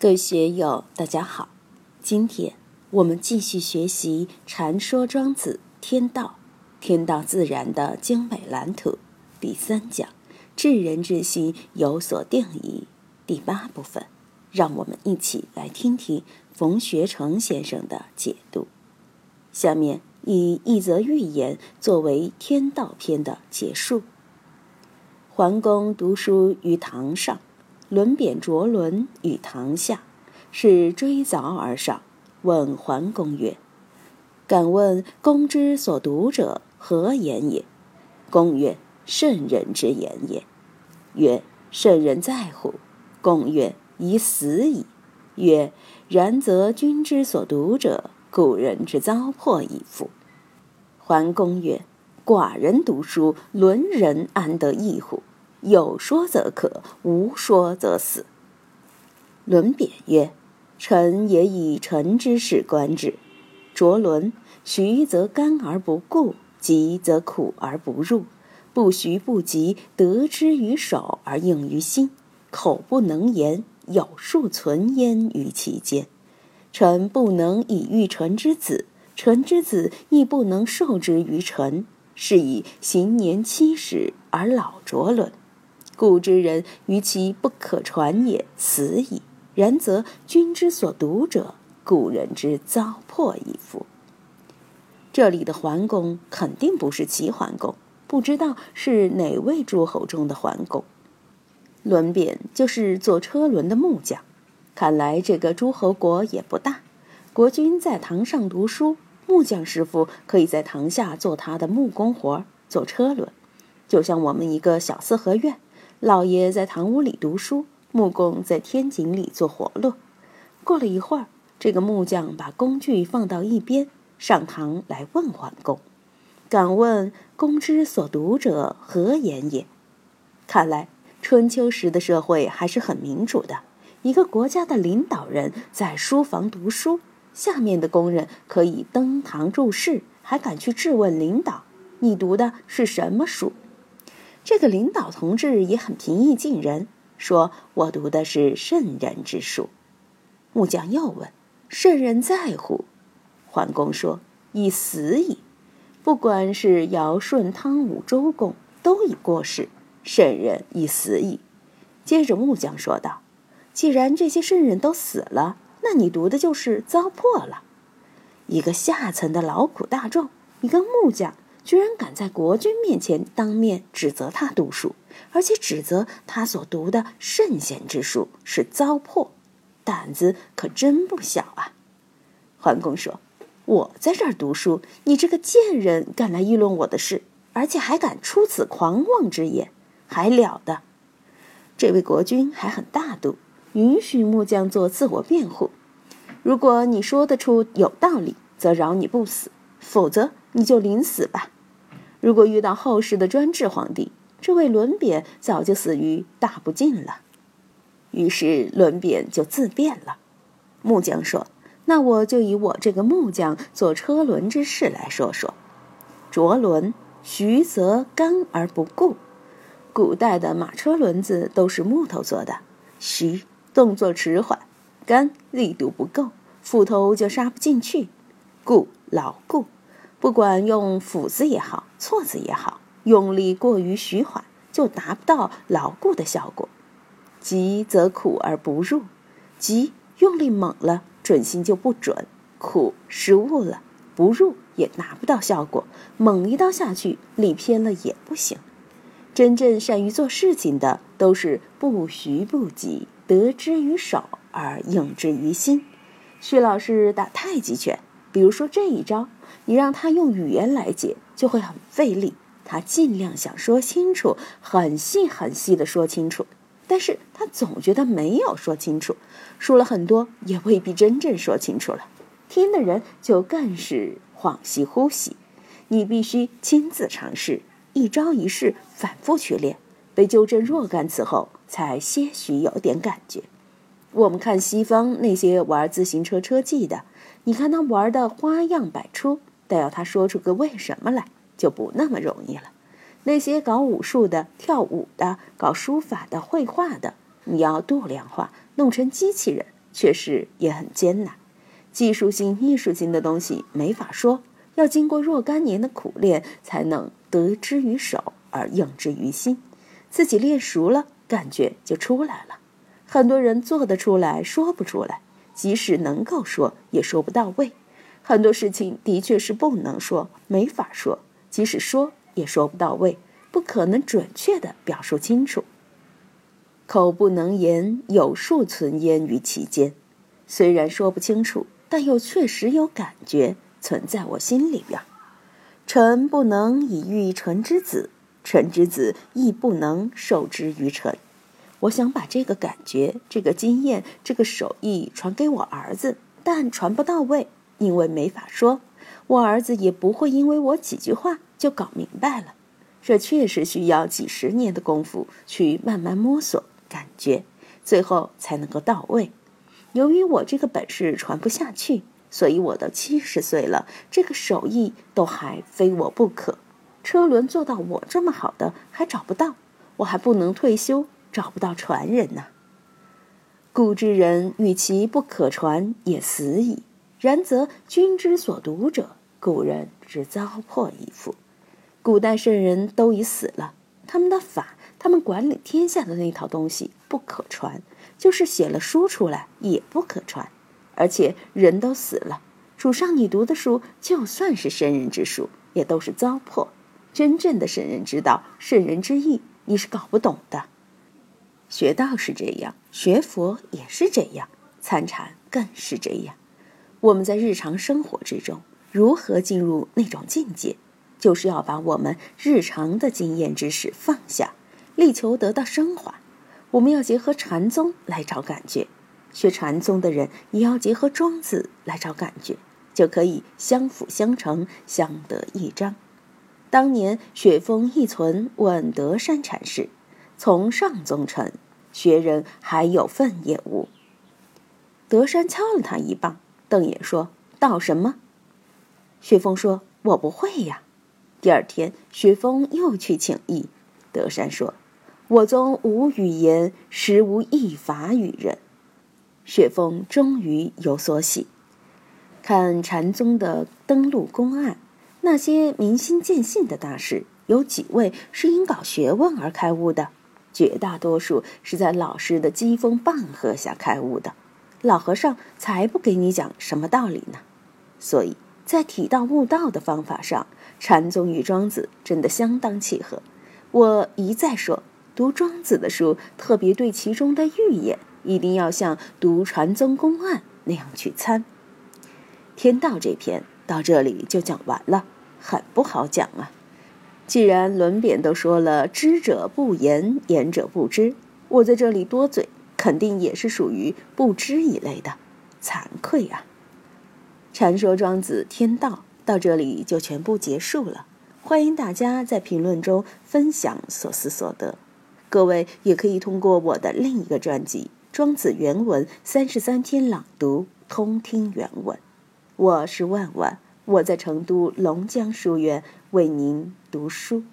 各位学友，大家好。今天我们继续学习《禅说庄子天道》，天道自然的精美蓝图第三讲“至人之心有所定矣”第八部分。让我们一起来听听冯学成先生的解读。下面以一则寓言作为天道篇的结束。桓公读书于堂上。轮扁卓轮于堂下，是追凿而上，问桓公曰：“敢问公之所读者何言也？”公曰：“圣人之言也。”曰：“圣人在乎？”公曰：“已死矣。”曰：“然则君之所读者，古人之糟粕矣夫。”桓公曰：“寡人读书，伦人安得异乎？”有说则可，无说则死。伦贬曰：“臣也以臣之事观之。着伦，徐则甘而不固，急则苦而不入。不徐不急，得之于手而应于心，口不能言，有数存焉于其间。臣不能以喻臣之子，臣之子亦不能受之于臣。是以行年七十而老卓伦。”故之人于其不可传也，死矣。然则君之所读者，古人之糟粕矣夫。这里的桓公肯定不是齐桓公，不知道是哪位诸侯中的桓公。轮扁就是做车轮的木匠。看来这个诸侯国也不大。国君在堂上读书，木匠师傅可以在堂下做他的木工活，做车轮，就像我们一个小四合院。老爷在堂屋里读书，木工在天井里做活路。过了一会儿，这个木匠把工具放到一边，上堂来问桓公：“敢问公之所读者何言也？”看来春秋时的社会还是很民主的。一个国家的领导人在书房读书，下面的工人可以登堂入室，还敢去质问领导：“你读的是什么书？”这个领导同志也很平易近人，说：“我读的是圣人之书。”木匠又问：“圣人在乎？”桓公说：“已死矣。不管是尧舜汤武周公，都已过世，圣人已死矣。”接着木匠说道：“既然这些圣人都死了，那你读的就是糟粕了。一个下层的劳苦大众，一个木匠。”居然敢在国君面前当面指责他读书，而且指责他所读的圣贤之书是糟粕，胆子可真不小啊！桓公说：“我在这儿读书，你这个贱人敢来议论我的事，而且还敢出此狂妄之言，还了得！”这位国君还很大度，允许木匠做自我辩护。如果你说得出有道理，则饶你不死；否则，你就临死吧。如果遇到后世的专制皇帝，这位轮扁早就死于大不敬了。于是轮扁就自辩了。木匠说：“那我就以我这个木匠做车轮之事来说说。着轮，徐则干而不固。古代的马车轮子都是木头做的，徐动作迟缓，干力度不够，斧头就杀不进去，固牢固。”不管用斧子也好，锉子也好，用力过于徐缓，就达不到牢固的效果。急则苦而不入，急用力猛了，准心就不准；苦失误了，不入也拿不到效果。猛一刀下去，力偏了也不行。真正善于做事情的，都是不徐不急，得之于手而应之于心。徐老师打太极拳。比如说这一招，你让他用语言来解，就会很费力。他尽量想说清楚，很细很细的说清楚，但是他总觉得没有说清楚，说了很多也未必真正说清楚了，听的人就更是恍兮惚兮。你必须亲自尝试，一招一式反复去练，被纠正若干次后，才些许有点感觉。我们看西方那些玩自行车车技的。你看他玩的花样百出，但要他说出个为什么来，就不那么容易了。那些搞武术的、跳舞的、搞书法的、绘画的，你要度量化，弄成机器人，确实也很艰难。技术性、艺术性的东西没法说，要经过若干年的苦练，才能得之于手而用之于心。自己练熟了，感觉就出来了。很多人做得出来，说不出来；即使能够说，也说不到位。很多事情的确是不能说，没法说；即使说，也说不到位，不可能准确地表述清楚。口不能言，有数存焉于其间。虽然说不清楚。但又确实有感觉存在我心里边。臣不能以喻臣之子，臣之子亦不能受之于臣。我想把这个感觉、这个经验、这个手艺传给我儿子，但传不到位，因为没法说。我儿子也不会因为我几句话就搞明白了。这确实需要几十年的功夫去慢慢摸索、感觉，最后才能够到位。由于我这个本事传不下去，所以我都七十岁了，这个手艺都还非我不可。车轮做到我这么好的还找不到，我还不能退休，找不到传人呐。故之人与其不可传也死矣。然则君之所读者，古人之糟粕矣夫。古代圣人都已死了，他们的法，他们管理天下的那套东西不可传。就是写了书出来也不可传，而且人都死了。主上你读的书，就算是圣人之书，也都是糟粕。真正的圣人之道、圣人之意，你是搞不懂的。学道是这样，学佛也是这样，参禅更是这样。我们在日常生活之中，如何进入那种境界，就是要把我们日常的经验知识放下，力求得到升华。我们要结合禅宗来找感觉，学禅宗的人也要结合庄子来找感觉，就可以相辅相成，相得益彰。当年雪峰一存问德山禅师：“从上宗臣，学人还有份业务？”德山敲了他一棒，瞪眼说：“道什么？”雪峰说：“我不会呀。”第二天，雪峰又去请益，德山说。我宗无语言，实无一法与人。雪峰终于有所喜。看禅宗的登陆公案，那些明心见性的大师，有几位是因搞学问而开悟的？绝大多数是在老师的机锋棒喝下开悟的。老和尚才不给你讲什么道理呢。所以在体道悟道的方法上，禅宗与庄子真的相当契合。我一再说。读庄子的书，特别对其中的寓言，一定要像读传宗公案那样去参。天道这篇到这里就讲完了，很不好讲啊。既然轮扁都说了“知者不言，言者不知”，我在这里多嘴，肯定也是属于不知一类的，惭愧啊。传说庄子天道到这里就全部结束了，欢迎大家在评论中分享所思所得。各位也可以通过我的另一个专辑《庄子原文三十三篇朗读》通听原文。我是万万，我在成都龙江书院为您读书。